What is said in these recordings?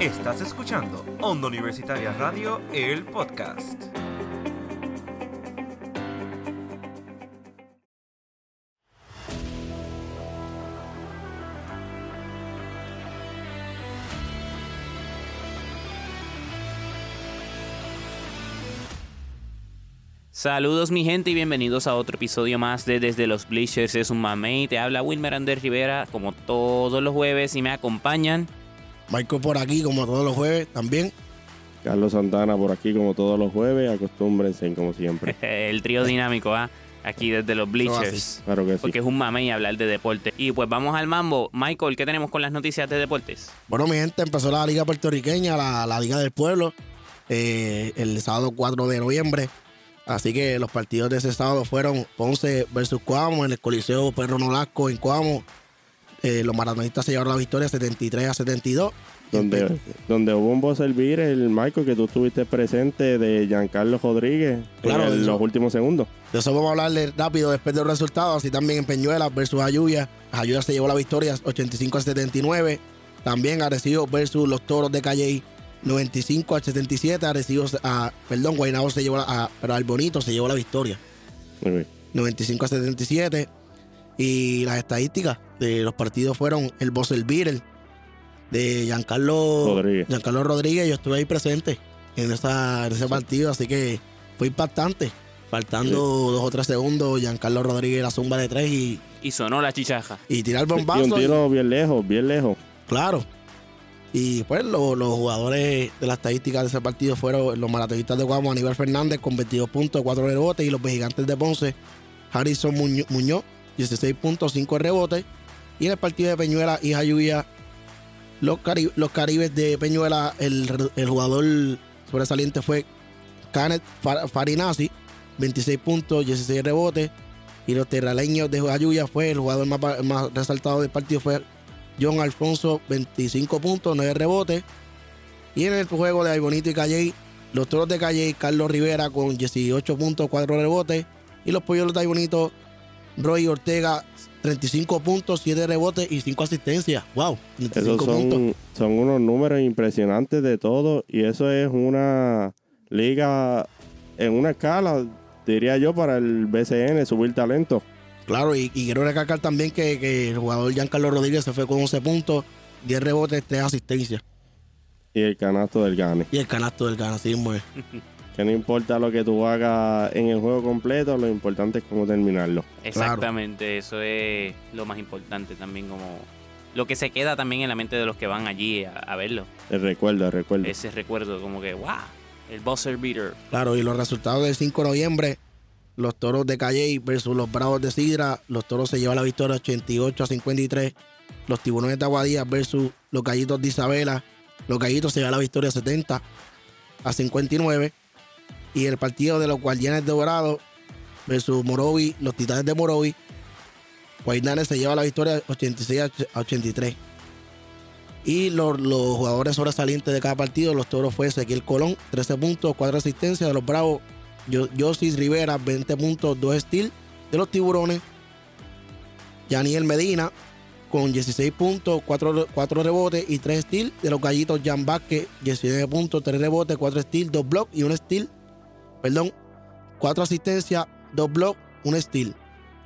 Estás escuchando Onda Universitaria Radio, el podcast. Saludos mi gente y bienvenidos a otro episodio más de Desde los Bleachers es un mamey. Te habla Wilmer Ander Rivera como todos los jueves y me acompañan. Michael por aquí como todos los jueves también. Carlos Santana por aquí como todos los jueves. Acostúmbrense como siempre. El trío dinámico, ¿ah? Aquí desde los Bleachers. Claro que sí. Porque es un mamey hablar de deporte. Y pues vamos al mambo. Michael, ¿qué tenemos con las noticias de deportes? Bueno, mi gente, empezó la Liga Puertorriqueña, la, la Liga del Pueblo, eh, el sábado 4 de noviembre. Así que los partidos de ese sábado fueron Ponce versus Cuamo en el Coliseo Perro Nolasco en Cuamo. Eh, los maratonistas se llevaron la victoria 73 a 72. Donde, donde hubo un voz servir el Michael que tú estuviste presente de Giancarlo Rodríguez Claro, en los últimos segundos. De eso vamos a hablarle rápido después de los resultados. Así también en Peñuelas versus Ayuya. Ayuya se llevó la victoria 85 a 79. También Arecibo versus los Toros de Calley 95 a 77. Arecibo, a, perdón, Guaynabo se llevó la, a, pero Albonito se llevó la victoria. Muy bien. 95 a 77. Y las estadísticas de los partidos fueron el Bosser Beatle de Giancarlo Rodríguez. Giancarlo Rodríguez. Yo estuve ahí presente en, esa, en ese partido, así que fue impactante. Faltando dos o tres segundos, Giancarlo Rodríguez la zumba de tres y, Y sonó la chichaja. y tirar Y bombazo. un y- tiro bien lejos, bien lejos. claro. Y pues lo- los jugadores de las estadísticas de ese partido fueron los maratonistas de Guamo, Aníbal Fernández con 22 puntos, 4 rebotes, y los gigantes de Ponce, Harrison Muño- Muñoz, 16 puntos, 5 rebotes. Y en el partido de Peñuela y Jayuya, los, los caribes de Peñuela, el, el jugador sobresaliente fue Fa- Farinazzi, 26 puntos, 16 rebotes. Y los terraleños de Jayuya fue el jugador más, más resaltado del partido fue John Alfonso, 25 puntos, 9 rebotes. Y en el juego de Aybonito y Calley, los toros de Calley, Carlos Rivera con 18 puntos, 4 rebotes. Y los pollos de Aybonito, Roy Ortega, 35 puntos, 7 rebotes y 5 asistencias. ¡Wow! 35 Esos puntos. son, son unos números impresionantes de todo. Y eso es una liga en una escala, diría yo, para el BCN, subir talento. Claro, y, y quiero recalcar también que, que el jugador Giancarlo Rodríguez se fue con 11 puntos, 10 rebotes, 3 asistencias. Y el canasto del Gane. Y el canasto del gana, así es. Que no importa lo que tú hagas en el juego completo, lo importante es cómo terminarlo. Exactamente, eso es lo más importante también como lo que se queda también en la mente de los que van allí a, a verlo. El recuerdo, el recuerdo. Ese recuerdo como que, wow, el buzzer beater. Claro, y los resultados del 5 de noviembre, los toros de Calley versus los bravos de Sidra, los toros se llevan la victoria 88 a 53, los tiburones de Aguadilla versus los gallitos de Isabela, los gallitos se llevan la victoria 70 a 59, y el partido de los guardianes de Dorado versus Morovi, los titanes de Morovi, Guaynanes se lleva la victoria 86 a 83. Y los, los jugadores sobresalientes de cada partido, los toros fue Ezequiel Colón, 13 puntos, 4 asistencias. De los Bravos, Josis Rivera, 20 puntos, 2 steals. De los Tiburones, Yaniel Medina, con 16 puntos, 4, rebotes y 3 steals. De los Gallitos, Jan Vázquez, 19 puntos, 3 rebotes, 4 steals, 2 blocks y 1 steal. Perdón, 4 asistencias, 2 blocks, 1 steal.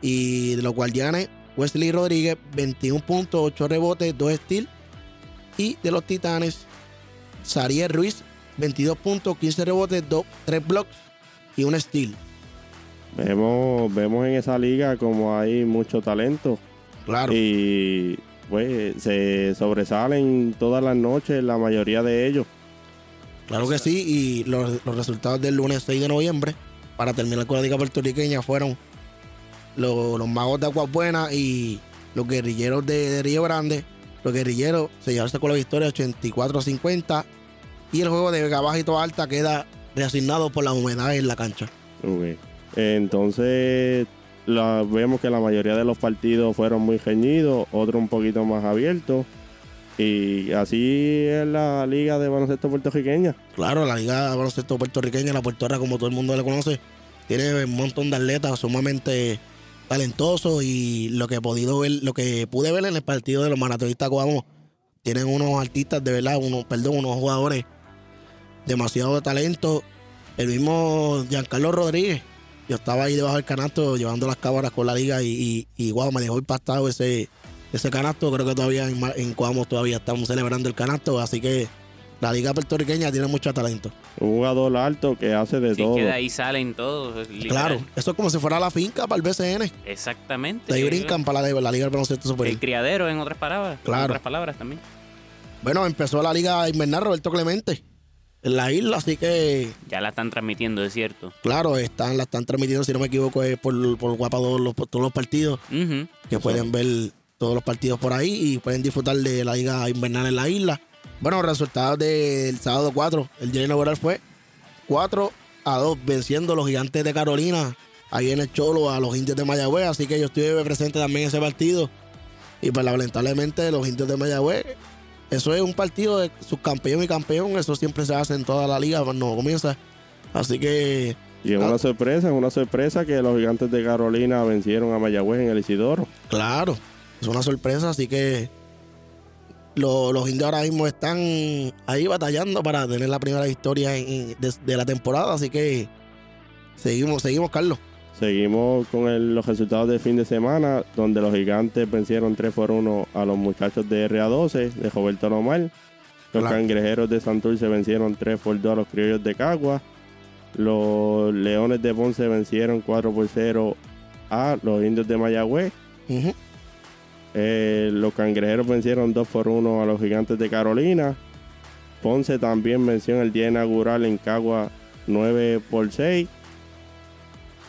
Y de los Guardianes, Wesley Rodríguez, 21 puntos, 8 rebotes, 2 steals. Y de los Titanes, Sariel Ruiz, 22 puntos, 15 rebotes, 2, 3 blocks y un steal. Vemos, vemos en esa liga como hay mucho talento Claro. y pues se sobresalen todas las noches la mayoría de ellos. Claro que sí, y los, los resultados del lunes 6 de noviembre, para terminar con la Liga Puertorriqueña, fueron los, los Magos de Aguas y los Guerrilleros de, de Río Grande. Los Guerrilleros se llevarse con la victoria 84-50 y el juego de Vega Baja Alta queda reasignado por la humedad en la cancha. Entonces vemos que la mayoría de los partidos fueron muy reñidos, otros un poquito más abiertos. Y así es la liga de baloncesto puertorriqueña. Claro, la Liga de Baloncesto Puertorriqueña, la Puertorra, como todo el mundo le conoce, tiene un montón de atletas sumamente talentosos y lo que he podido ver, lo que pude ver en el partido de los maratonistas Coamo, tienen unos artistas de verdad, unos, perdón, unos jugadores demasiado de talento. El mismo Giancarlo Rodríguez, yo estaba ahí debajo del canasto llevando las cámaras con la liga y, y, y wow, me dejó impactado ese, ese canasto. Creo que todavía en, en Cuamo todavía estamos celebrando el canasto, así que la liga puertorriqueña tiene mucho talento. Un jugador alto que hace de Si todo. que de ahí salen todos. literal. Claro, eso es como si fuera la finca para el BCN. Exactamente. De ahí brincan para la, la Liga del Baloncesto El Superior. criadero, en otras palabras. En Claro. otras palabras también. Bueno, empezó la Liga Invernal Roberto Clemente en la isla, así que, Ya la están transmitiendo, es cierto. claro, están, la están transmitiendo, si no me equivoco, es por, por Guapa todos los, todos los partidos, que pueden ver todos los partidos por ahí y pueden disfrutar de la Liga Invernal en la isla. Bueno, resultados del sábado 4, el día inaugural fue 4 a 2, venciendo los gigantes de Carolina, ahí en el Cholo, a los indios de Mayagüez, así que yo estuve presente también en ese partido. Y pues lamentablemente los indios de Mayagüez, eso es un partido de subcampeón y campeón, eso siempre se hace en toda la liga cuando comienza. Así que, Y es Ah. una sorpresa, es una sorpresa que los gigantes de Carolina vencieron a Mayagüez en el Isidoro. claro, es una sorpresa, así que lo- los indios ahora mismo están ahí batallando para tener la primera victoria en- de, de la temporada, así que seguimos, seguimos, Carlos. Seguimos con el- los resultados del fin de semana, donde los gigantes vencieron 3 por 1 a los muchachos de RA12 de Roberto Lomar. Los Claro. cangrejeros de Santurce vencieron 3 por 2 a los criollos de Cagua. Los leones de Ponce vencieron 4 por 0 a los indios de Mayagüez. Ujú. Eh, los cangrejeros vencieron 2 por 1 a los gigantes de Carolina. Ponce también venció en el día inaugural en Cagua 9 por 6.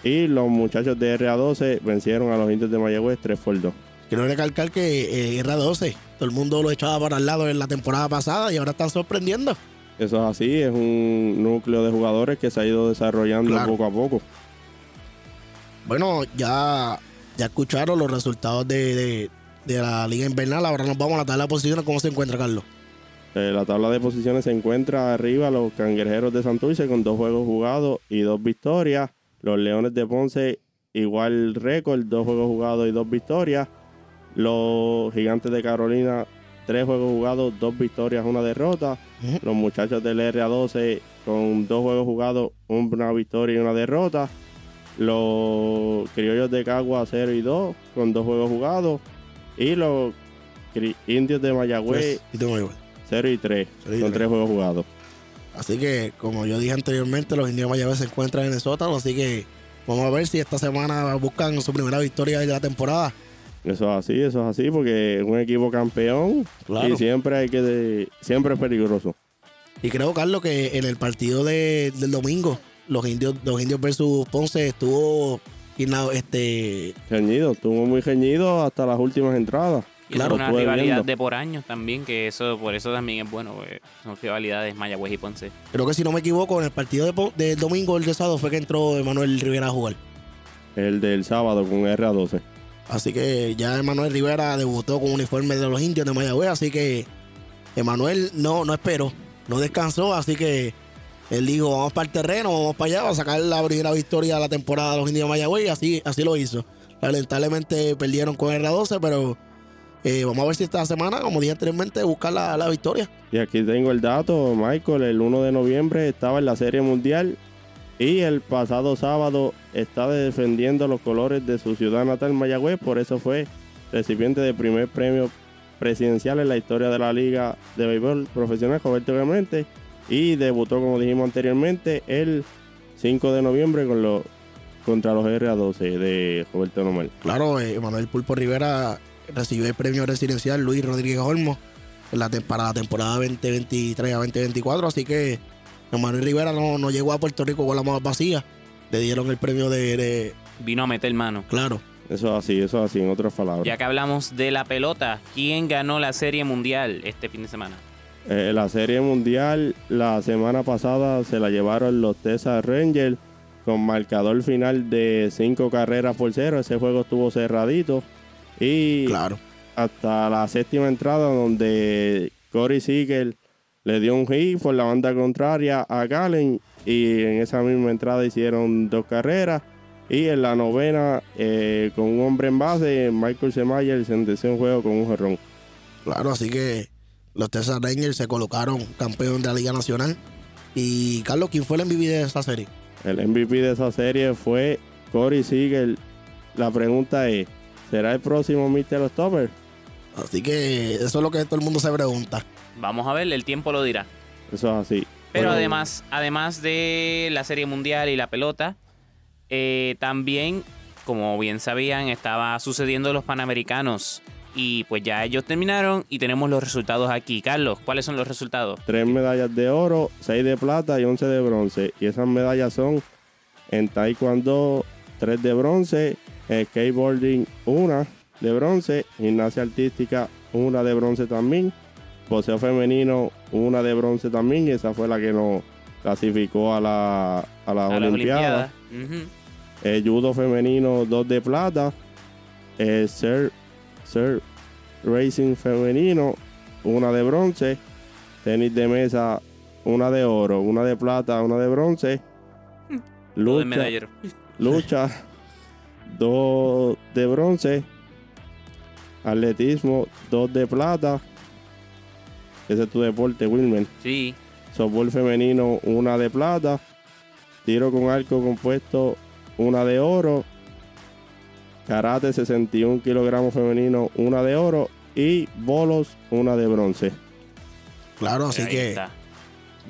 Y los muchachos de RA12 vencieron a los indios de Mayagüez 3 por 2. Quiero recalcar que eh, R12, todo el mundo lo echaba para el lado en la temporada pasada y ahora están sorprendiendo. Eso es así, es un núcleo de jugadores que se ha ido desarrollando Claro. poco a poco. Bueno, ya, ya escucharon los resultados de, de- de la Liga Invernal. Ahora nos vamos a la tabla de posiciones. ¿Cómo se encuentra, Carlos? Eh, la tabla de posiciones se encuentra arriba los cangrejeros de Santurce con dos juegos jugados y dos victorias. Los leones de Ponce igual récord, dos juegos jugados y dos victorias. Los gigantes de Carolina, tres juegos jugados, dos victorias, una derrota. Los muchachos del RA12 con dos juegos jugados, una victoria y una derrota. Los criollos de Cagua 0 y 2 con dos juegos jugados. Y los indios de Mayagüez y tengo igual. 0 y 3, Cero y con juegos jugados. Así que, como yo dije anteriormente, los indios de Mayagüez se encuentran en el sótano. Así que vamos a ver si esta semana buscan su primera victoria de la temporada. Eso es así, eso es así, porque es un equipo campeón Claro. y siempre hay que de- siempre es peligroso. Y creo, Carlos, que en el partido de- del domingo, los indios, los indios versus Ponce estuvo ina- este, Reñido, estuvo muy reñido hasta las últimas entradas. Y Claro, es una rivalidad viendo. de por años también, que eso por eso también es bueno. porque Son rivalidades Mayagüez y Ponce. creo que si no me equivoco, en el partido de del domingo, el de sábado, fue que entró Emanuel Rivera a jugar. El del sábado con RA12. Así que ya Emanuel Rivera debutó con uniforme de los indios de Mayagüez, así que Emanuel no, no esperó, no descansó, así que él dijo, vamos para el terreno, vamos para allá, vamos a sacar la primera victoria de la temporada de los indios de Mayagüez y así, así lo hizo. Lamentablemente perdieron con R12, pero eh, vamos a ver si esta semana, como dije anteriormente, buscar la, la victoria. Y aquí tengo el dato, Michael, el 1 de noviembre estaba en la Serie Mundial y el pasado sábado estaba defendiendo los colores de su ciudad natal Mayagüez, por eso fue recipiente del primer premio presidencial en la historia de la Liga de Béisbol Profesional Roberto Clemente y debutó, como dijimos anteriormente, el 5 de noviembre con los, contra los RA12 de Roberto Normal. Claro, eh, Emanuel Pulpo Rivera recibió el premio residencial Luis Rodríguez Olmo en la tem- para la temporada 2023 a 2024. Así que Emanuel Rivera no, no llegó a Puerto Rico con la mano vacía. Le dieron el premio de, de- Vino a meter mano. claro. Eso es así, eso es así, en otras palabras. Ya que hablamos de la pelota, ¿quién ganó la Serie Mundial este fin de semana? Eh, la serie mundial la semana pasada se la llevaron los Texas Rangers con marcador final de 5 carreras por cero. Ese juego estuvo cerradito. Y Claro. hasta la séptima entrada donde Corey Seager le dio un hit por la banda contraria a Galen y en esa misma entrada hicieron dos carreras y en la novena eh, con un hombre en base Michael Semayer sentenció un juego con un jerrón. Claro, así que Los Texas Rangers se colocaron campeón de la Liga Nacional. Y Carlos, ¿quién fue el MVP de esa serie? El MVP de esa serie fue Corey Seager. La pregunta es, ¿será el próximo Mr. October? Así que eso es lo que todo el mundo se pregunta. Vamos a ver, el tiempo lo dirá. Eso es así. Pero Bueno, además, además de la Serie Mundial y la pelota, eh, también, como bien sabían, estaba sucediendo los Panamericanos. Y pues ya ellos terminaron y tenemos los resultados aquí. Carlos, ¿cuáles son los resultados? Tres medallas de oro, seis de plata y once de bronce. Y esas medallas son en taekwondo, tres de bronce, en skateboarding, una de bronce, gimnasia artística, una de bronce también, boxeo femenino, una de bronce también, y esa fue la que nos clasificó a la, a las A. Ujú. Eh, judo femenino, dos de plata. Eh, surf, surf racing femenino, una de bronce. Tenis de mesa, una de oro, una de plata, una de bronce. De Lucha, medallero. lucha, dos de bronce. Atletismo, dos de plata. Ese es tu deporte, Wilmer. Sí. Softball femenino, una de plata. Tiro con arco compuesto, una de oro. Karate 61 kilogramos femenino, una de oro. Y bolos, una de bronce. Claro, así Ahí que está.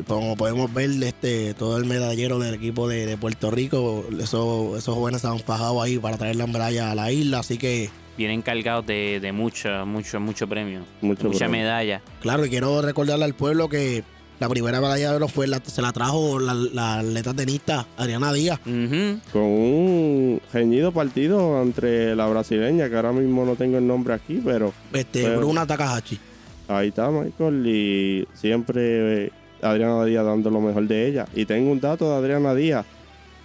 como podemos ver, este, todo el medallero del equipo de, de Puerto Rico, esos, esos jóvenes se han fajado ahí para traer la medalla a la isla. Así que, Vienen cargados de, de mucho, mucho, mucho premio. Mucho mucha premio. medalla. claro, y quiero recordarle al pueblo que la primera medalla de oro fue la, se la trajo la, la atleta tenista Adriana Díaz. Con un reñido partido entre la brasileña, que ahora mismo no tengo el nombre aquí, pero Este, Pero- Bruna Takahashi. ahí está Michael. Y siempre eh, Adriana Díaz dando lo mejor de ella. Y tengo un dato de Adriana Díaz.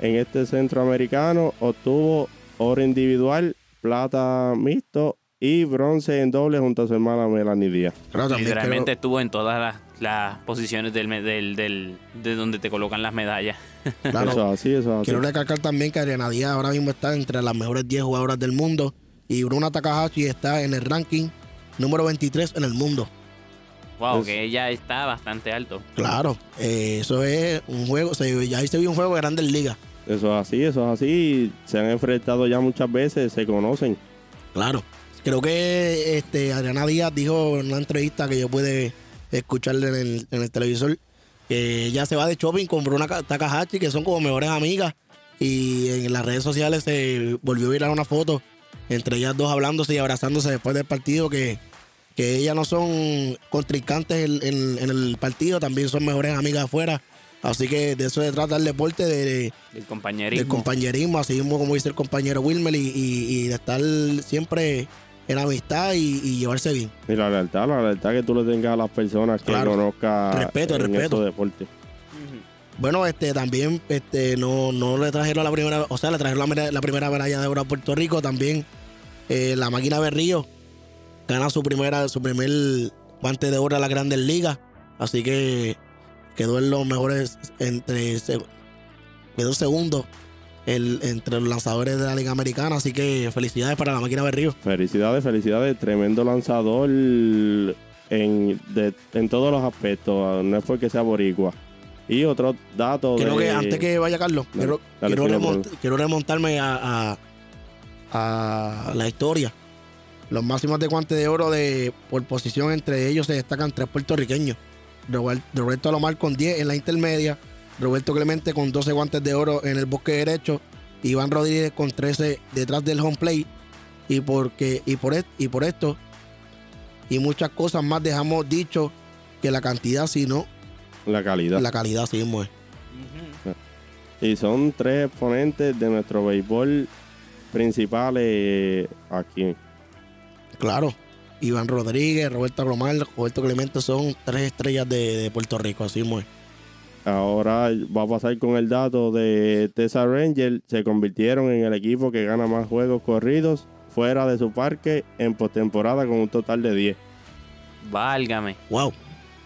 En este centroamericano obtuvo oro individual, plata mixto y bronce en doble junto a su hermana Melanie Díaz. Literalmente quiero- estuvo en todas las, las posiciones del, del, del- de donde te colocan las medallas. claro, Eso es así, eso así. Quiero recalcar también que Adriana Díaz ahora mismo está entre las mejores 10 jugadoras del mundo y Bruna Takahashi está en el ranking número 23 en el mundo. Wow, Pues- que ella está bastante alto. Claro, eh, eso es un juego, se, ya ahí se vio un juego de grandes ligas. Eso es así, eso es así. Se han enfrentado ya muchas veces, se conocen. Claro. Creo que este Adriana Díaz dijo en una entrevista que yo pude escucharle en el, en el televisor que ella se va de shopping con Bruna Takahashi, que son como mejores amigas. Y en las redes sociales se volvió a virar una foto entre ellas dos hablándose y abrazándose después del partido, que, que ellas no son contrincantes en, en- en el partido, también son mejores amigas afuera. Así que de eso se trata el deporte, de, El compañerismo. del compañerismo, así mismo como dice el compañero Wilmer, y, y- y de estar siempre en amistad y, y llevarse bien. Y la lealtad, la lealtad que tú le tengas a las personas que Claro. conozcas Respeto, en respeto. estos deportes. Ujú. Bueno, este también este no, no le trajeron la primera, o sea, le trajeron la, primera medalla de oro a Puerto Rico, también eh, la máquina Berrío gana su primera, su primer guante de oro a la Grandes Ligas, así que quedó en los mejores entre quedó segundo el- entre los lanzadores de la Liga Americana, así que felicidades para la máquina Berrío. Felicidades, felicidades. Tremendo lanzador en, de- en todos los aspectos. No es porque sea boricua. Y otro dato Creo de... que antes que vaya Carlos, No, quiero, remont- remontarme a, a- a la historia. Los máximos de guantes de oro de por posición entre ellos se destacan tres puertorriqueños. Robert- Roberto Alomar con 10 en la intermedia, Roberto Clemente con 12 guantes de oro en el bosque derecho, Iván Rodríguez con 13 detrás del home plate. Y, porque, y, por, et- y por esto y muchas cosas más dejamos dicho que la cantidad, sino La calidad. la calidad, sí mismo es. Y son tres exponentes de nuestro béisbol principales aquí. Claro. Iván Rodríguez, Roberto Román, Roberto Clemente son tres estrellas de, de Puerto Rico, así es. Ahora va a pasar con el dato de Texas Rangers. Se convirtieron en el equipo que gana más juegos corridos fuera de su parque en postemporada con un total de 10. Válgame. Wow.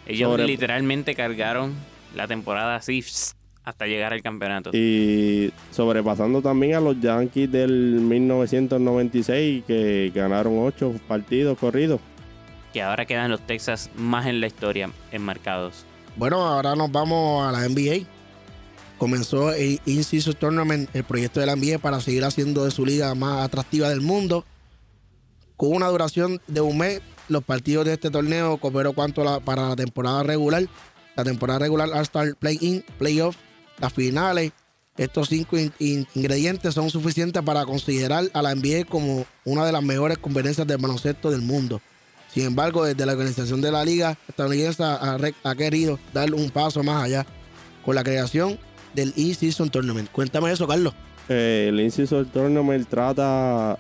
Ellos Sobre- literalmente cargaron la temporada así hasta llegar al campeonato. Y sobrepasando también a los Yankees del 1996 que ganaron 8 partidos corridos. que ahora quedan los Texas más en la historia enmarcados. Bueno, ahora nos vamos a la NBA. Comenzó el In-Season Tournament, el proyecto de la NBA para seguir haciendo de su liga más atractiva del mundo. Con una duración de un mes, los partidos de este torneo cooperó cuanto la- para la temporada regular. La temporada regular All-Star Play-In, Playoff, las finales. Estos cinco in- in- ingredientes son suficientes para considerar a la NBA como una de las mejores conferencias de baloncesto del mundo. Sin embargo, desde la organización de la liga estadounidense ha, querido dar un paso más allá con la creación del In-Season Tournament. Cuéntame eso, Carlos. Eh, el In-Season Tournament trata,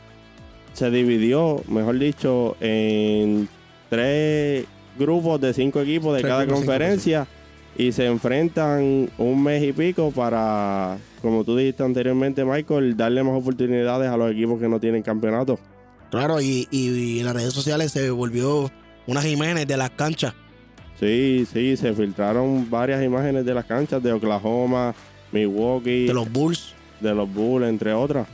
se dividió, mejor dicho, en tres grupos de cinco equipos de Tres cada conferencia y se enfrentan un mes y pico para, como tú dijiste anteriormente, Michael, darle más oportunidades a los equipos que no tienen campeonato. Claro, y, y en las redes sociales se volvió unas imágenes de las canchas. Sí, sí, se filtraron varias imágenes de las canchas de Oklahoma, Milwaukee, de los Bulls. de los Bulls, entre otras.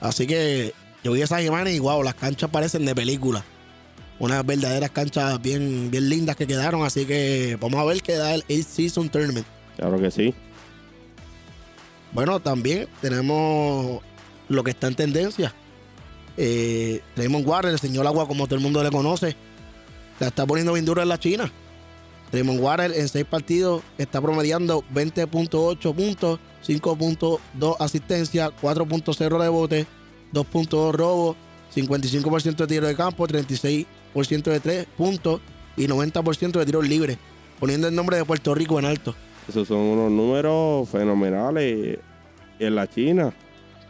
Así que yo vi esas imágenes y wow, las canchas parecen de película. Unas verdaderas canchas bien, bien lindas que quedaron. Así que vamos a ver qué da el Eight Season Tournament. Claro que sí. Bueno, también tenemos lo que está en tendencia. Eh, Raymond Warren, el señor agua, como todo el mundo le conoce, la está poniendo bien dura en la China. Raymond Warren en seis partidos está promediando 20.8 puntos, 5.2 asistencia, 4.0 rebote, 2.2 robos, 55% de tiro de campo, 36% de tres puntos y 90% de tiros libres, poniendo el nombre de Puerto Rico en alto. Esos son unos números fenomenales en la China.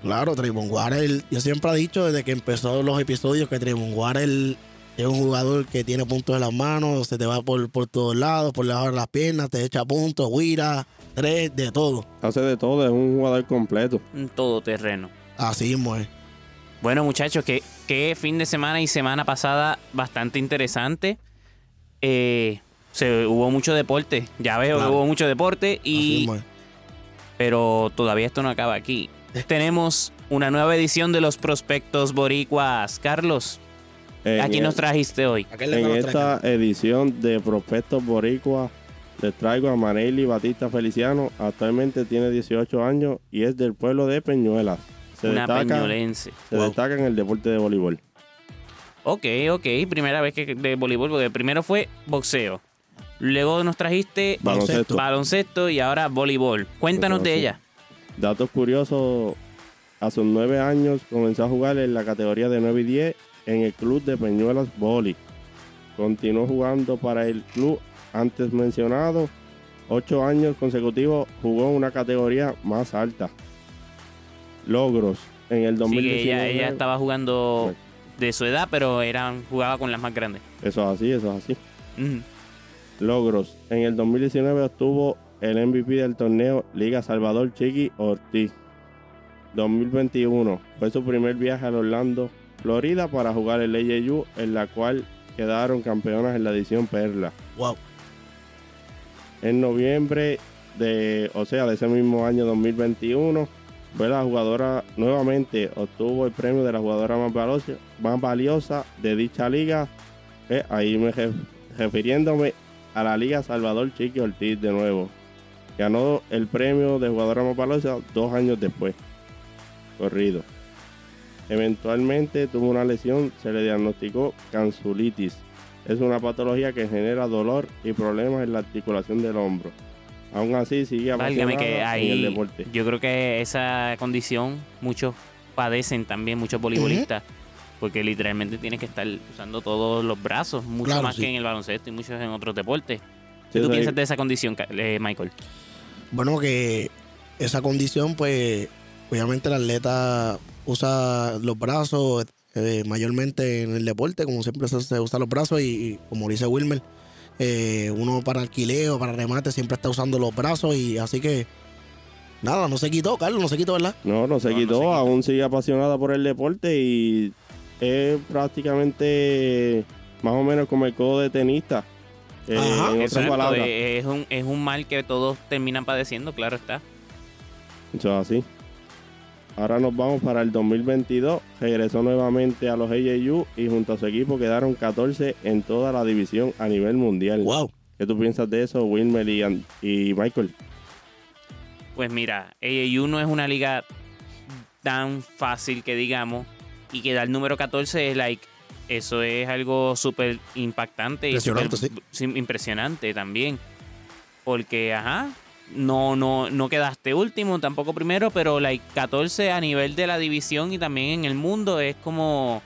Claro, Trayvon Warren, yo siempre he dicho desde que empezó los episodios que Trayvon Warren es un jugador que tiene puntos en las manos, se te va por, por todos lados, por debajo de las piernas, te echa puntos, guira, tres, de todo. Hace de todo, es un jugador completo. Un todoterreno. Así mismo es. Bueno, muchachos, qué, qué fin de semana y semana pasada bastante interesante. Eh, se, hubo mucho deporte. Ya veo Claro. que hubo mucho deporte, y, pero todavía esto no acaba aquí. Tenemos una nueva edición de los prospectos boricuas. Carlos, En, ¿a quién nos trajiste hoy? En esta edición de Prospectos Boricua les traigo a Maneli Batista Feliciano. Actualmente tiene 18 años y es del pueblo de Peñuelas. Se, una destaca, peñolense. se Wow. destaca en el deporte de voleibol. Ok, ok. Primera vez que de voleibol, porque primero fue boxeo. Luego nos trajiste Baloncesto. baloncesto y ahora voleibol. Cuéntanos de ella. Datos curiosos, a sus 9 años comenzó a jugar en la categoría de 9 y 10 en el club de Peñuelas Boli. Continuó jugando para el club antes mencionado. 8 años consecutivos jugó en una categoría más alta. Logros. En el Sí, 2019. que ella, ella estaba jugando de su edad, pero era, jugaba con las más grandes. Eso es así, eso es así. Logros. En el 2019 obtuvo el MVP del torneo Liga Salvador Chiqui Ortiz. 2021 fue su primer viaje a Orlando, Florida para jugar el AJU, en la cual quedaron campeonas en la edición Perla. Wow. En noviembre de, o sea, de ese mismo año 2021, fue la jugadora nuevamente obtuvo el premio de la jugadora más valiosa, más valiosa de dicha liga. Eh, ahí me ref- refiriéndome a la Liga Salvador Chiqui Ortiz de nuevo. Ganó el premio de jugadora más valiosa dos años después. Corrido. Eventualmente tuvo una lesión, se le diagnosticó cansulitis. Es una patología que genera dolor y problemas en la articulación del hombro. Aún así sigue que apasionada en el ahí deporte. yo creo que esa condición muchos padecen también, muchos voleibolistas, porque literalmente tienes que estar usando todos los brazos, mucho Claro, más sí. que en el baloncesto y muchos en otros deportes. ¿Qué Sí, tú piensas ahí- de esa condición, eh, Michael? Bueno, que esa condición, pues, obviamente el atleta usa los brazos eh, mayormente en el deporte, como siempre se, se usa los brazos y, y como dice Wilmer, eh, uno para alquileo, para remate, siempre está usando los brazos y así que nada, no se quitó, Carlos, no se quitó, ¿verdad? No, no se No, no quitó, se quitó. aún sigue apasionada por el deporte y es prácticamente más o menos como el codo de tenista. Eh, Ajá. en otras Exacto, palabras, eh, es, un, es un mal que todos terminan padeciendo, claro está. eso es así. Ahora nos vamos para el 2022. Regresó nuevamente a los AAU y junto a su equipo quedaron 14 en toda la división a nivel mundial. Wow. ¿Qué tú piensas de eso, Wilmer y, y Michael? Pues mira, AAU no es una liga tan fácil que digamos. Y quedar número 14 es like. Eso es algo súper impactante y sí, impresionante también. Porque, ajá, no, no, no quedaste último, tampoco primero, pero like 14 a nivel de la división y también en el mundo es como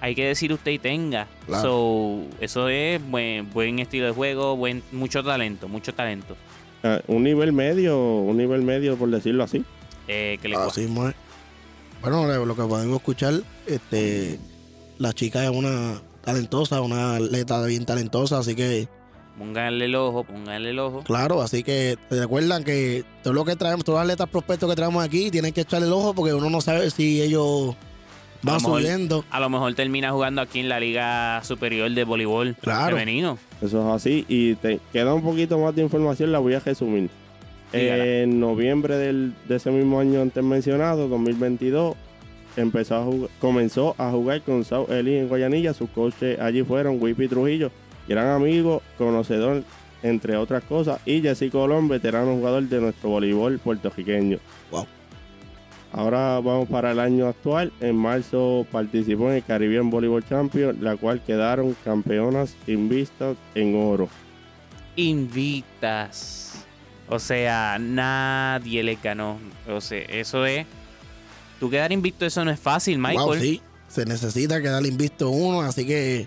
hay que decir usted y tenga. Claro. So, eso es buen, buen estilo de juego, buen, mucho talento, mucho talento. Ah, un nivel medio, un nivel medio por decirlo así. Eh, que le Así es. Bueno, lo que podemos escuchar, este, la chica es una talentosa, una atleta bien talentosa, así que, Pónganle el ojo, pónganle el ojo. claro, así que recuerdan que todo lo que traemos, todos los atletas prospectos que traemos aquí, tienen que echarle el ojo porque uno no sabe si ellos A van mejor- subiendo. A lo mejor termina jugando aquí en la Liga Superior de Voleibol Claro. Femenino. Eso es así. Y te queda un poquito más de información, la voy a resumir. Dígala. En noviembre del- de ese mismo año antes mencionado, 2022, empezó a comenzó a jugar con South Eli en Guayanilla. Sus coaches allí fueron Wipi Trujillo, gran amigo, conocedor, entre otras cosas, y Jesse Colón, veterano jugador de nuestro voleibol puertorriqueño. Wow. Ahora vamos para el año actual. En marzo participó en el Caribbean Volleyball Champion, la cual quedaron campeonas invistas en oro. Invictas. O sea, nadie le ganó. O sea, eso es. Tú quedar invicto, eso no es fácil, Michael. Wow, sí, se necesita quedar invisto uno, así que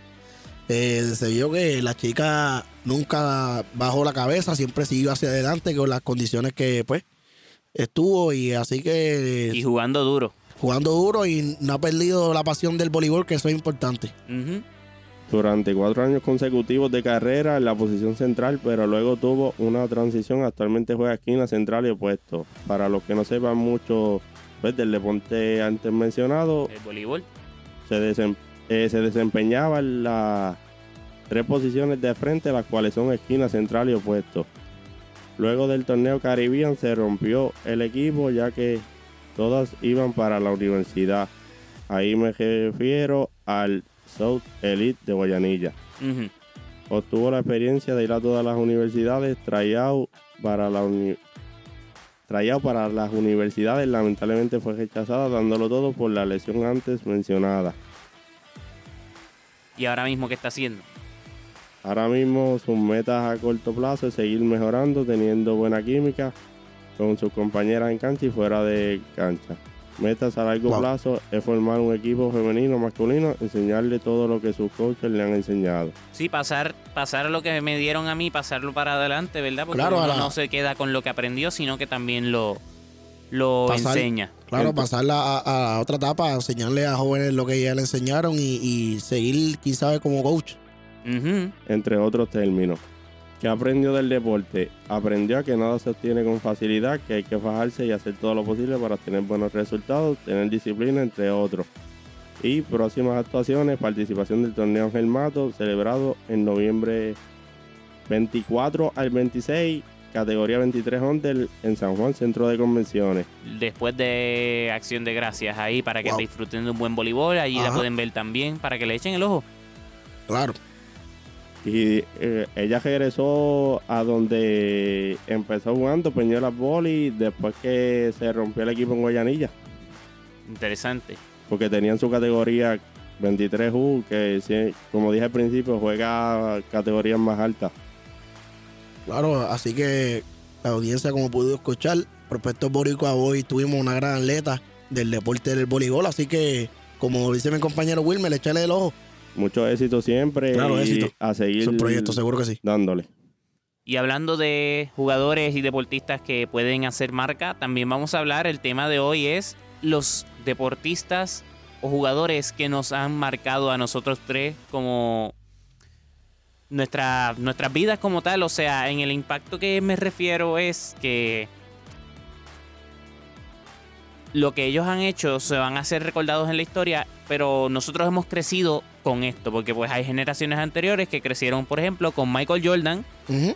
eh, se vio que la chica nunca bajó la cabeza, siempre siguió hacia adelante con las condiciones que pues estuvo y así que Y jugando duro. jugando duro y no ha perdido la pasión del voleibol, que eso es importante. Ujú. durante cuatro años consecutivos de carrera en la posición central, pero luego tuvo una transición. Actualmente juega esquina central y opuesto. Para los que no sepan mucho pues, del deporte antes mencionado, El voleibol. se, desem- eh, se desempeñaba en las tres posiciones de frente, las cuales son esquina central y opuesto. Luego del torneo Caribbean se rompió el equipo ya que todas iban para la universidad. Ahí me refiero al South Elite de Guayanilla. Obtuvo la experiencia de ir a todas las universidades, tryout para la uni- tryout para las universidades, lamentablemente fue rechazada dándolo todo por la lesión antes mencionada. Y ahora mismo, ¿qué está haciendo? Ahora mismo sus metas a corto plazo es seguir mejorando, teniendo buena química con sus compañeras en cancha y fuera de cancha. Metas a largo Wow. plazo es formar un equipo femenino masculino, enseñarle todo lo que sus coaches le han enseñado. Sí, pasar, pasar lo que me dieron a mí, pasarlo para adelante, ¿verdad? Porque Claro, uno la- no se queda con lo que aprendió, sino que también lo, lo Pasar- enseña. Claro, Entonces- pasarla a, a otra etapa, enseñarle a jóvenes lo que ya le enseñaron y, y seguir, quién sabe, como coach. Entre otros términos. ¿Qué aprendió del deporte? Aprendió a que nada se obtiene con facilidad, que hay que fajarse y hacer todo lo posible para tener buenos resultados, tener disciplina, entre otros. Y próximas actuaciones, participación del torneo Ángel Mato, celebrado en noviembre 24 al 26, categoría 23 Under en San Juan, Centro de Convenciones. Después de Acción de Gracias ahí para que Wow. disfruten de un buen voleibol, ahí la pueden ver también para que le echen el ojo. Claro. Y eh, ella regresó a donde empezó jugando Peñuelas Boli después que se rompió el equipo en Guayanilla. Interesante. Porque tenían su categoría 23U, que como dije al principio, juega categorías más altas. Claro, así que la audiencia, como pudo escuchar, Prospecto Boricua hoy tuvimos una gran atleta del deporte del voleibol, así que, como dice mi compañero Wilmer, echarle el ojo. Mucho éxito siempre Claro, y éxito. a seguir Es proyecto, seguro que sí. dándole. Y hablando de jugadores y deportistas que pueden hacer marca, también vamos a hablar, el tema de hoy es los deportistas o jugadores que nos han marcado a nosotros tres como nuestra, nuestras vidas como tal. O sea, en el impacto que me refiero es que lo que ellos han hecho se van a ser recordados en la historia, pero nosotros hemos crecido con esto, porque pues hay generaciones anteriores que crecieron, por ejemplo, con Michael Jordan, Ujú.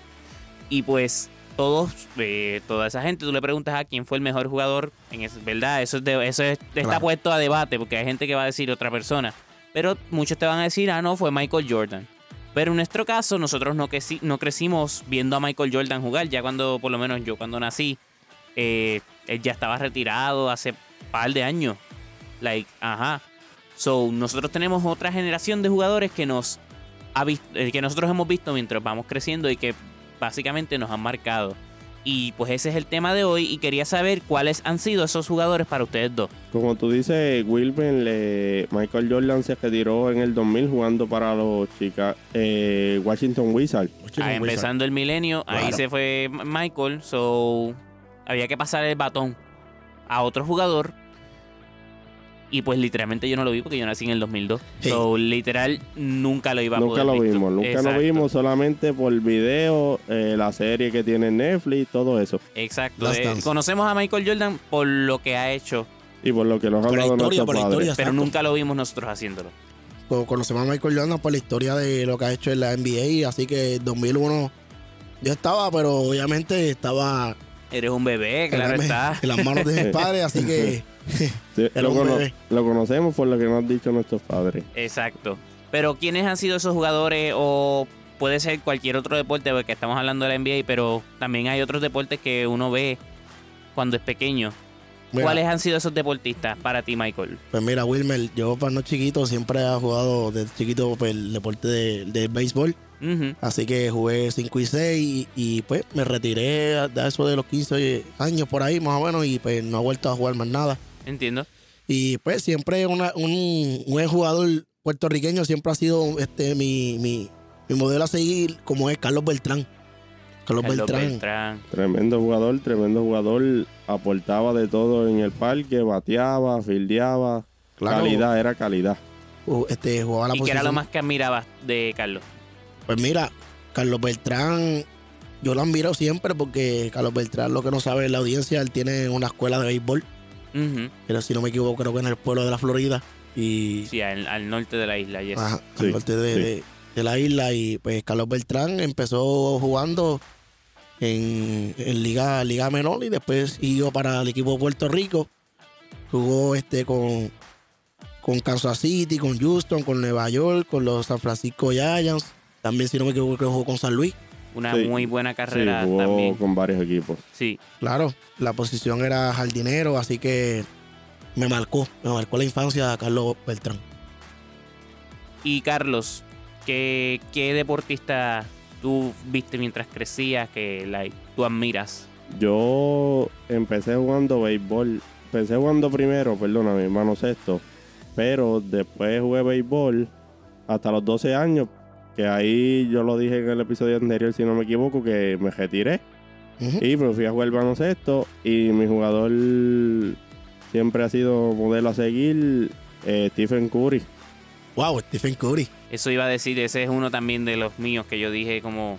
y pues todos, eh, toda esa gente, tú le preguntas a quién fue el mejor jugador, en ¿verdad? Eso, es de- eso es- está Claro. puesto a debate porque hay gente que va a decir otra persona. Pero muchos te van a decir, ah, no, fue Michael Jordan. Pero en nuestro caso, nosotros no, creci- no crecimos viendo a Michael Jordan jugar. Ya cuando, por lo menos yo cuando nací, eh, él ya estaba retirado hace par de años. Like, ajá. So, nosotros tenemos otra generación de jugadores que nos ha eh, que nosotros hemos visto mientras vamos creciendo y que básicamente nos han marcado. Y pues ese es el tema de hoy y quería saber cuáles han sido esos jugadores para ustedes dos. Como tú dices, Wilben, le- Michael Jordan se retiró en el 2000 jugando para los Chica, eh, Washington Wizards. Ah, empezando el milenio, ahí se fue Michael, so había que pasar el batón a otro jugador. Y pues literalmente yo no lo vi porque yo nací en el 2002. Sí. So literal nunca lo iba a Nunca poder lo visto. vimos, nunca Exacto. lo vimos solamente por video, eh, la serie que tiene Netflix, todo eso. Exacto. Eh, conocemos a Michael Jordan por lo que ha hecho, Y por lo que nos ha Por la hablado historia, nuestros por la padres. historia. pero nunca lo vimos nosotros haciéndolo. Co- Conocemos a Michael Jordan por la historia de lo que ha hecho en la NBA, así que en 2001 yo estaba, pero obviamente estaba Eres un bebé, claro está. en las manos de mis padres, así que Sí, lo, un cono- bebé. lo conocemos por lo que nos han dicho nuestros padres. Exacto. Pero ¿quiénes han sido esos jugadores o puede ser cualquier otro deporte porque estamos hablando de la NBA, pero también hay otros deportes que uno ve cuando es pequeño. mira, ¿Cuáles han sido esos deportistas para ti, Michael? pues mira, Wilmer, yo cuando chiquito siempre he jugado desde chiquito pues, el deporte de- del béisbol, Así que jugué 5 y 6 y, y, pues me retiré a a eso de los 15 años por ahí más o menos y pues no he vuelto a jugar más nada. Entiendo. Y pues siempre una- un, buen jugador puertorriqueño siempre ha sido este mi, mi, mi modelo a seguir, como es Carlos Beltrán. Carlos, Carlos Beltrán. Beltrán. Tremendo jugador, tremendo jugador. Aportaba de todo en el parque, bateaba, fildeaba. Claro. Calidad, era calidad. Este, jugaba la ¿Y qué era posición- lo más que admirabas de Carlos? Pues mira, Carlos Beltrán, yo lo admiro siempre porque Carlos Beltrán, lo que no sabe la audiencia, él tiene una escuela de béisbol, pero si no me equivoco, creo que en el pueblo de la Florida. Y Sí, al, al norte de la isla. yes. Ajá, Sí, al norte de, sí. de- de la isla. Y pues Carlos Beltrán empezó jugando en, en Liga, Liga Menor y después siguió para el equipo de Puerto Rico. Jugó este con, con Kansas City, con Houston, con Nueva York, con los San Francisco Giants. También, si no me equivoco, creo que jugó con San Luis. Una Sí. muy buena Sí, carrera jugó también. con varios equipos. Sí. Claro, la posición era jardinero, así que me marcó, me marcó la infancia Carlos Beltrán. Y Carlos, ¿qué, qué deportista tú viste mientras crecías que like, tú admiras? Yo empecé jugando béisbol. Empecé jugando primero, perdóname, hermano sexto. Pero después jugué béisbol hasta los 12 años. Que ahí yo lo dije en el episodio anterior, si no me equivoco, que me retiré. Y me fui a jugar baloncesto. Y mi jugador siempre ha sido modelo a seguir, eh, Stephen Curry. Wow, Stephen Curry. Eso iba a decir, ese es uno también de los míos que yo dije como...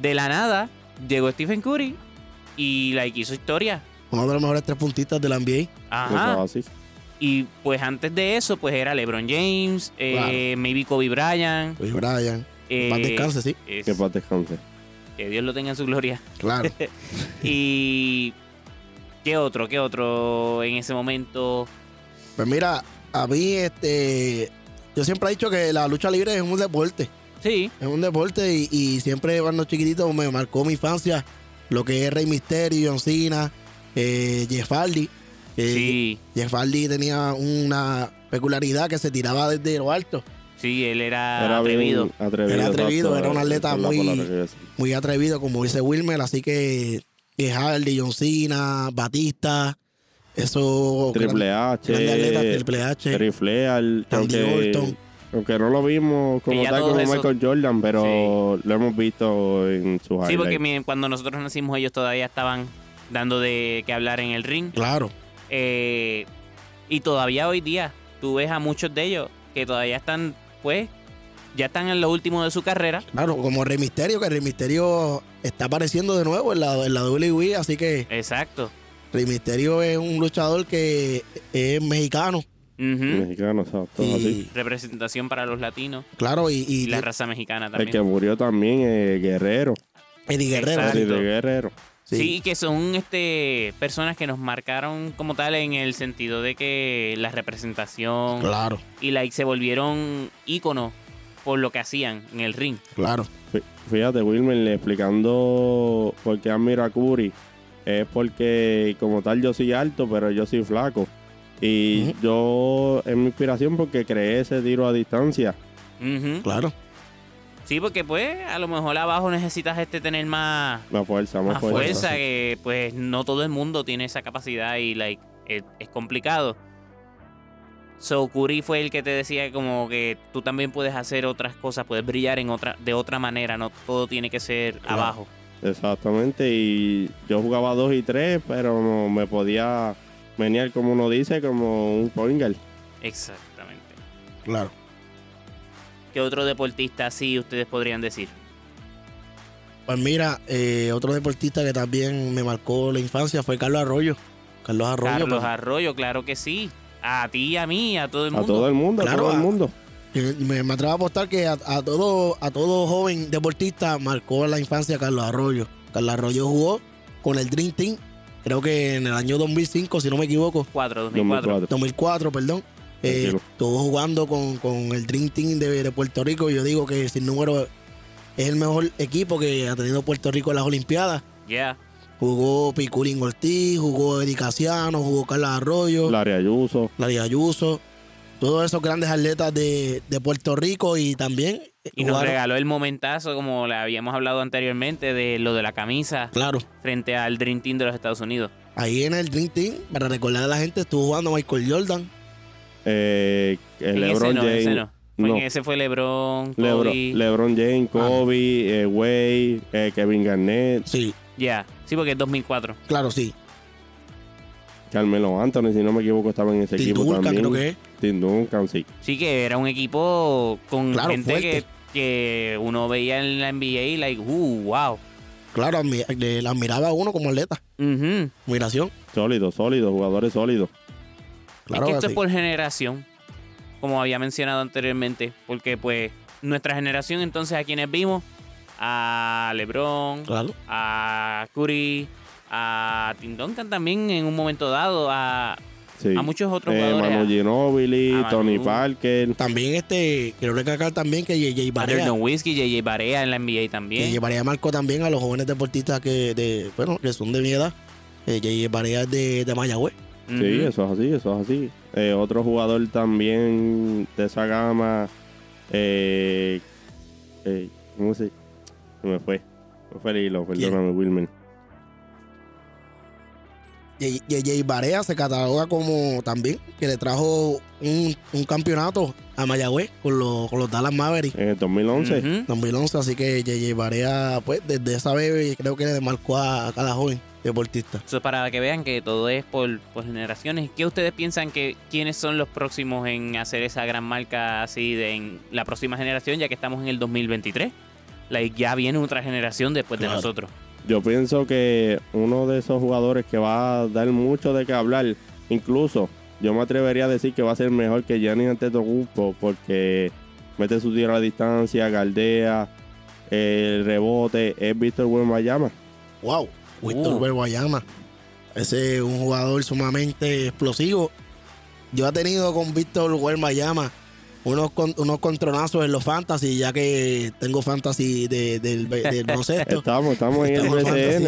De la nada, llegó Stephen Curry y like, hizo historia. Uno de los mejores tres puntistas de la NBA. Ajá. Eso así. Y pues antes de eso, pues era LeBron James, eh, maybe Kobe Bryant. Kobe Bryant. eh, Paz descanse, sí. es- Que paz descanse. que Dios lo tenga en su gloria. Claro. Y... ¿Qué otro? ¿Qué otro en ese momento? pues mira, a mí, este. Yo siempre he dicho que la lucha libre es un deporte. Sí, Es un deporte y, y siempre cuando chiquitito me marcó mi infancia lo que es Rey Misterio, John Cena, eh, Jeff Hardy. Eh, sí, Jeff Hardy tenía una peculiaridad que se tiraba desde lo alto. sí, él era, atrevido. atrevido. Era atrevido, era un atleta muy- que. Muy atrevido, como dice Wilmer. Así que Jeff Hardy, John Cena, Batista, eso. Triple H, Grande atleta, Triple H. Rifle, al- Orton. aunque no lo vimos como Que tal como esos- Michael Jordan, pero lo hemos visto en sus Sí, porque cuando nosotros nacimos ellos todavía estaban dando de qué hablar en el ring. Claro. Eh, y todavía hoy día tú ves a muchos de ellos que todavía están, pues, ya están en lo último de su carrera. Claro, como Rey Misterio, que Rey Misterio está apareciendo de nuevo en la, en la WWE, así que Exacto. Rey Misterio es un luchador que es mexicano. Ujú. Mexicano, exacto, Y, así. Representación para los latinos claro, y, y y la raza mexicana El también. que murió también, eh, Guerrero. Eddie Guerrero. De Guerrero. Sí. que son este personas que nos marcaron como tal en el sentido de que la representación Claro, y like se volvieron íconos por lo que hacían en el ring. claro. Fí- Fíjate, Wilmer, le explicando por qué admiro a Curry, es porque como tal yo soy alto, pero yo soy flaco. Y yo es mi inspiración porque creé ese tiro a distancia. Claro. Sí, porque pues a lo mejor abajo necesitas este tener más, Más fuerza, más, más fuerza. fuerza, sí. que pues no todo el mundo tiene esa capacidad y like es, es complicado. So Curry fue el que te decía como que tú también puedes hacer otras cosas, puedes brillar en otra de otra manera, no todo tiene que ser Claro. abajo. Exactamente, y yo jugaba dos y tres, pero no me podía venir, como uno dice, como un point guard. Exactamente. Claro. ¿Qué otro deportista sí ustedes podrían decir? Pues mira, eh, otro deportista que también me marcó la infancia fue Carlos Arroyo. Carlos Arroyo. Carlos pues, Arroyo, claro que sí. A ti, a mí, a todo el A mundo. todo el mundo, Claro, a todo a- el mundo. me, me atrevo a apostar que a, a todo, a todo joven deportista marcó la infancia Carlos Arroyo. Carlos Arroyo jugó con el Dream Team, creo que en el año 2005, si no me equivoco. 4, 2004. 2004. 2004, perdón. Eh, estuvo jugando con, con el Dream Team de, de Puerto Rico. Yo digo que sin número es el mejor equipo que ha tenido Puerto Rico en las Olimpiadas. Jugó Piculín Ortiz, jugó Eddie Casiano, jugó Carlos Arroyo, Larry Ayuso. Larry Ayuso. Todos esos grandes atletas de, de Puerto Rico y también eh, Y nos regaló el momentazo, como le habíamos hablado anteriormente, de lo de la camisa Claro, frente al Dream Team de los Estados Unidos. ahí en el Dream Team, para recordar a la gente, estuvo jugando Michael Jordan. Eh, el LeBron ese no, James. ese no. Fue no. En ese fue LeBron, Kobe. Lebron, LeBron James, Kobe, eh, Wade, eh, Kevin Garnett, Sí, Ya. Sí, porque es 2004. claro, sí. Carmelo Anthony, si no me equivoco, estaba en ese Tim equipo Duncan, también. creo que es. Tim Duncan, sí. Sí, que era un equipo con Claro, gente que, que uno veía en la NBA y like, uh, wow. Claro, la admiraba a uno como atleta. Ujú. Admiración. Sólido, sólido, jugadores sólidos. Claro es que que esto es por generación, como había mencionado anteriormente, porque pues nuestra generación entonces a quienes vimos, a LeBron, Claro. a Curry, a Tim Duncan también en un momento dado, a, Sí. a muchos otros Eh, jugadores. Manu a- Ginobili, a Manu. Tony Parker. También este, quiero recalcar también que JJ a Barea, Dirk Nowitzki, JJ Barea en la NBA también. JJ Barea marcó también a los jóvenes deportistas que, de, bueno, que son de mi edad. Eh, JJ Barea es de, de Mayagüez. Sí, eso es así, eso es así. Eh, otro jugador también de esa gama. Eh, eh, ¿Cómo se.? Se me fue. Me fue el hilo, perdóname, Wilmer. Y- JJ Barea se cataloga como también que le trajo un, un campeonato a Mayagüez con los, con los Dallas Mavericks En el 2011. Ujú. 2011. Así que JJ Barea, pues desde esa vez creo que le marcó a, a cada joven deportista. Eso es para que vean que todo es por, por generaciones. ¿Qué ustedes piensan que quiénes son los próximos en hacer esa gran marca así de en la próxima generación, ya que estamos en el 2023? Like, ya viene otra generación después de nosotros. Yo pienso que uno de esos jugadores que va a dar mucho de qué hablar, incluso yo me atrevería a decir que va a ser mejor que Gianni Antetokounmpo porque mete su tiro a la distancia, galdea, el rebote, es Víctor Wembanyama. Wow, Víctor Uh. Guayama. Ese es un jugador sumamente explosivo. Yo he tenido con Víctor Guayama unos, con- unos contronazos en los fantasy, ya que tengo fantasy de- del, del baloncesto. Estamos, estamos en el Estamos BCN,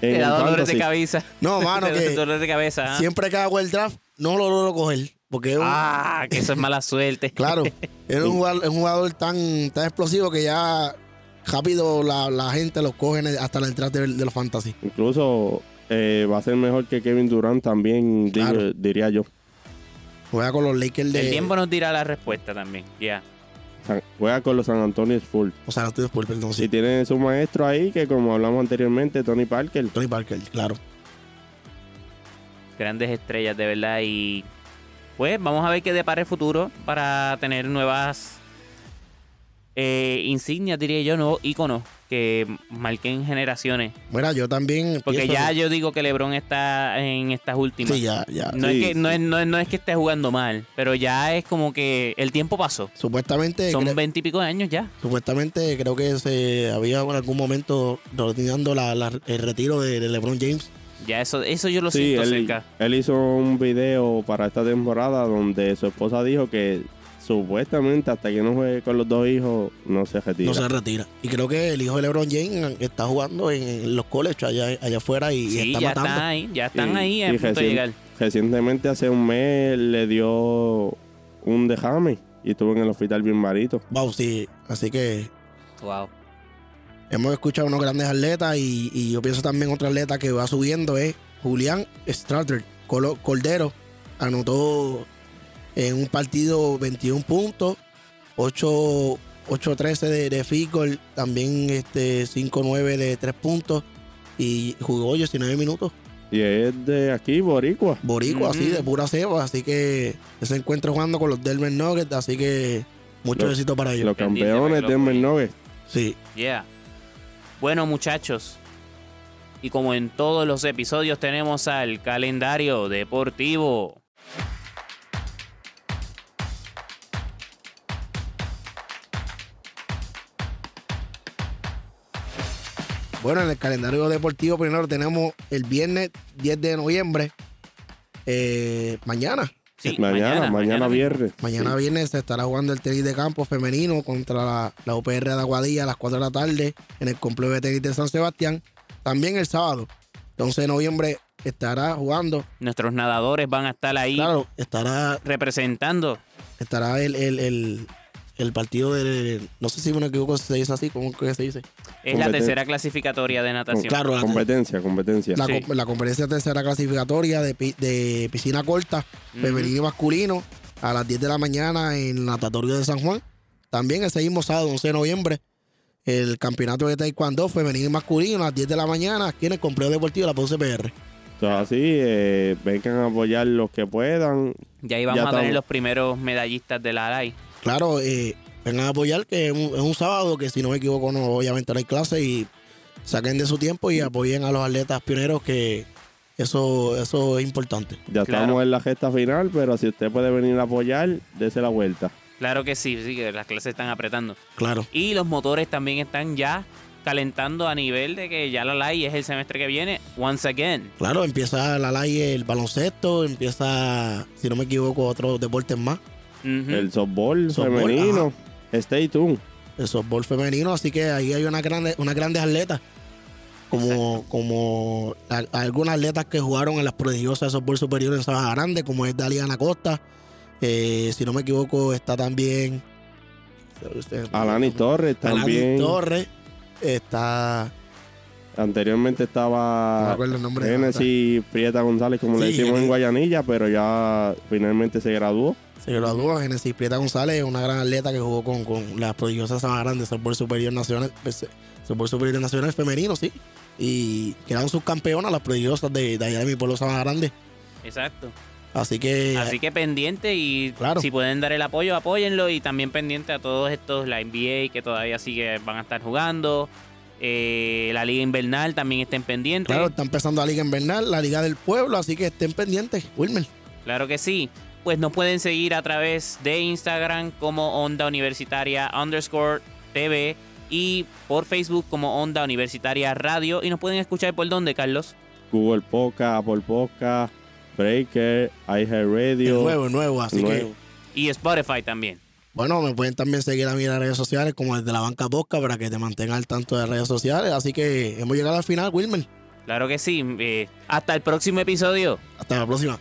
Te en el da dolores de cabeza. No, mano, que dolores de cabeza. ¿ah? siempre que hago el draft no lo logro coger. Porque es un- Ah, que eso es mala suerte. claro, es un jugador, es un jugador tan, tan explosivo que ya rápido la, la gente lo coge hasta la entrada de, de los fantasy. Incluso eh, va a ser mejor que Kevin Durant también, digo- diría yo. Juega con los Lakers de. El tiempo nos dirá la respuesta también. Ya. San- Juega con los San Antonio Spurs. O sea, estoy por perdón, Si sí. tiene su maestro ahí, que como hablamos anteriormente, Tony Parker. Tony Parker, claro. Grandes estrellas, de verdad. Y pues vamos a ver qué depara el futuro para tener nuevas eh, insignias, diría yo, nuevos íconos que marquen generaciones. Mira, yo también. Porque ya que- yo digo que LeBron está en estas últimas. Sí, ya, ya. No, Sí, es que, no, es, no, es, no es que esté jugando mal, pero ya es como que el tiempo pasó. Supuestamente, Son cre- veintipico de años ya. supuestamente creo que se había en algún momento ordenando la, la- el retiro de, de LeBron James. Ya eso, eso yo lo Sí, siento él, cerca. él hizo un video para esta temporada donde su esposa dijo que supuestamente hasta que no juegue con los dos hijos no se retira. No se retira. Y creo que el hijo de LeBron James está jugando en los colleges allá, allá afuera y, y Sí, está ya matando. están ahí, ya están Y- ahí a punto de llegar. Recientemente, hace un mes, le dio un dejame y estuvo en el hospital bien marito. Wow, sí. Así que Wow. hemos escuchado unos grandes atletas y, y yo pienso también otro atleta que va subiendo es Julián Strater, Colo- Cordero. Anotó en un partido 21 puntos, 8 8-13 de, de field goal, también este 5-9 de 3 puntos y jugó 19 minutos. Y es de aquí, Boricua. Boricua, así, Ujú. de pura ceba. Así que se encuentra jugando con los Denver Nuggets, así que mucho éxito para ellos. Los campeones de lo Denver. Nuggets. Sí. Yeah. Bueno, muchachos. Y como en todos los episodios tenemos al calendario deportivo. Bueno, en el calendario deportivo primero tenemos el viernes 10 de noviembre. eh, mañana. Sí, mañana, mañana, viernes. Mañana Sí. viernes se estará jugando el tenis de campo femenino contra la, la UPR de Aguadilla a las 4 de la tarde en el complejo de tenis de San Sebastián. También el sábado, 11 de noviembre, estará jugando. Nuestros nadadores van a estar ahí Claro, estará, representando. estará el, el, el, el partido de. No sé si me equivoco si se dice así, ¿cómo que se dice? Es la tercera clasificatoria de natación. Claro, la, Competencia, competencia. la, Sí. com- la conferencia tercera clasificatoria de, pi- de piscina corta, femenino y masculino, a las 10 de la mañana en el natatorio de San Juan. También ese mismo sábado, 11 de noviembre, el campeonato de taekwondo femenino y masculino a las 10 de la mañana aquí en el complejo deportivo de la Ponce PR. Entonces, así, eh, vengan a apoyar los que puedan. Ya ahí vamos Ya a tener los primeros medallistas de la ALAI. Claro, eh, vengan a apoyar que es un, es un sábado que si no me equivoco no obviamente no hay clase y saquen de su tiempo y apoyen a los atletas pioneros que eso, eso es importante. Ya Claro. estamos en la gesta final, pero si usted puede venir a apoyar, dése la vuelta. Claro que sí, sí, que las clases están apretando. Claro. Y los motores también están ya calentando a nivel de que ya la LAI es el semestre que viene, once again. Claro, empieza la ley el baloncesto, empieza, si no me equivoco, otros deportes más. El softball, Softball, femenino. Stay tuned. El softball femenino, así que ahí hay una grande, unas grandes atletas. Como, como a- algunas atletas que jugaron en las prodigiosas de softball superior en Sabana Grande, como es Daliana Costa. Eh, si no me equivoco, está también. Alani Torres Alani también. Torres. Está. Anteriormente No me estaba otra. Genesis Prieta González, como le decimos en. Guayanilla, pero ya finalmente se graduó. Se graduó Genesis Prieta González, una gran atleta que jugó con, con las prodigiosas Sabana Grande, softball superior nacional, pues, softball superior nacional femenino, sí. Y quedaron subcampeonas las prodigiosas de, de allá de mi pueblo Sabana Grande. Exacto. Así que Así que pendiente y Claro. si pueden dar el apoyo, apóyenlo. Y también pendiente a todos estos, la NBA que todavía sigue, van a estar jugando. Eh, la Liga Invernal también estén pendientes. Claro, está empezando la Liga Invernal, la Liga del Pueblo, así que estén pendientes, Wilmer. Claro que sí. Pues nos pueden seguir a través de Instagram como Onda Universitaria underscore TV y por Facebook como Onda Universitaria Radio. Y nos pueden escuchar por dónde, Carlos. Google Podcast, Apple Podcast, Breaker, iHeartRadio. nuevo, nuevo, así Nuevo. que, Y Spotify también. bueno, me pueden también seguir a mí en las redes sociales, como desde la banca Bosca, para que te mantengan al tanto de redes sociales. Así que hemos llegado al final, Wilmer. Claro que sí. Eh, hasta el próximo episodio. Hasta la próxima.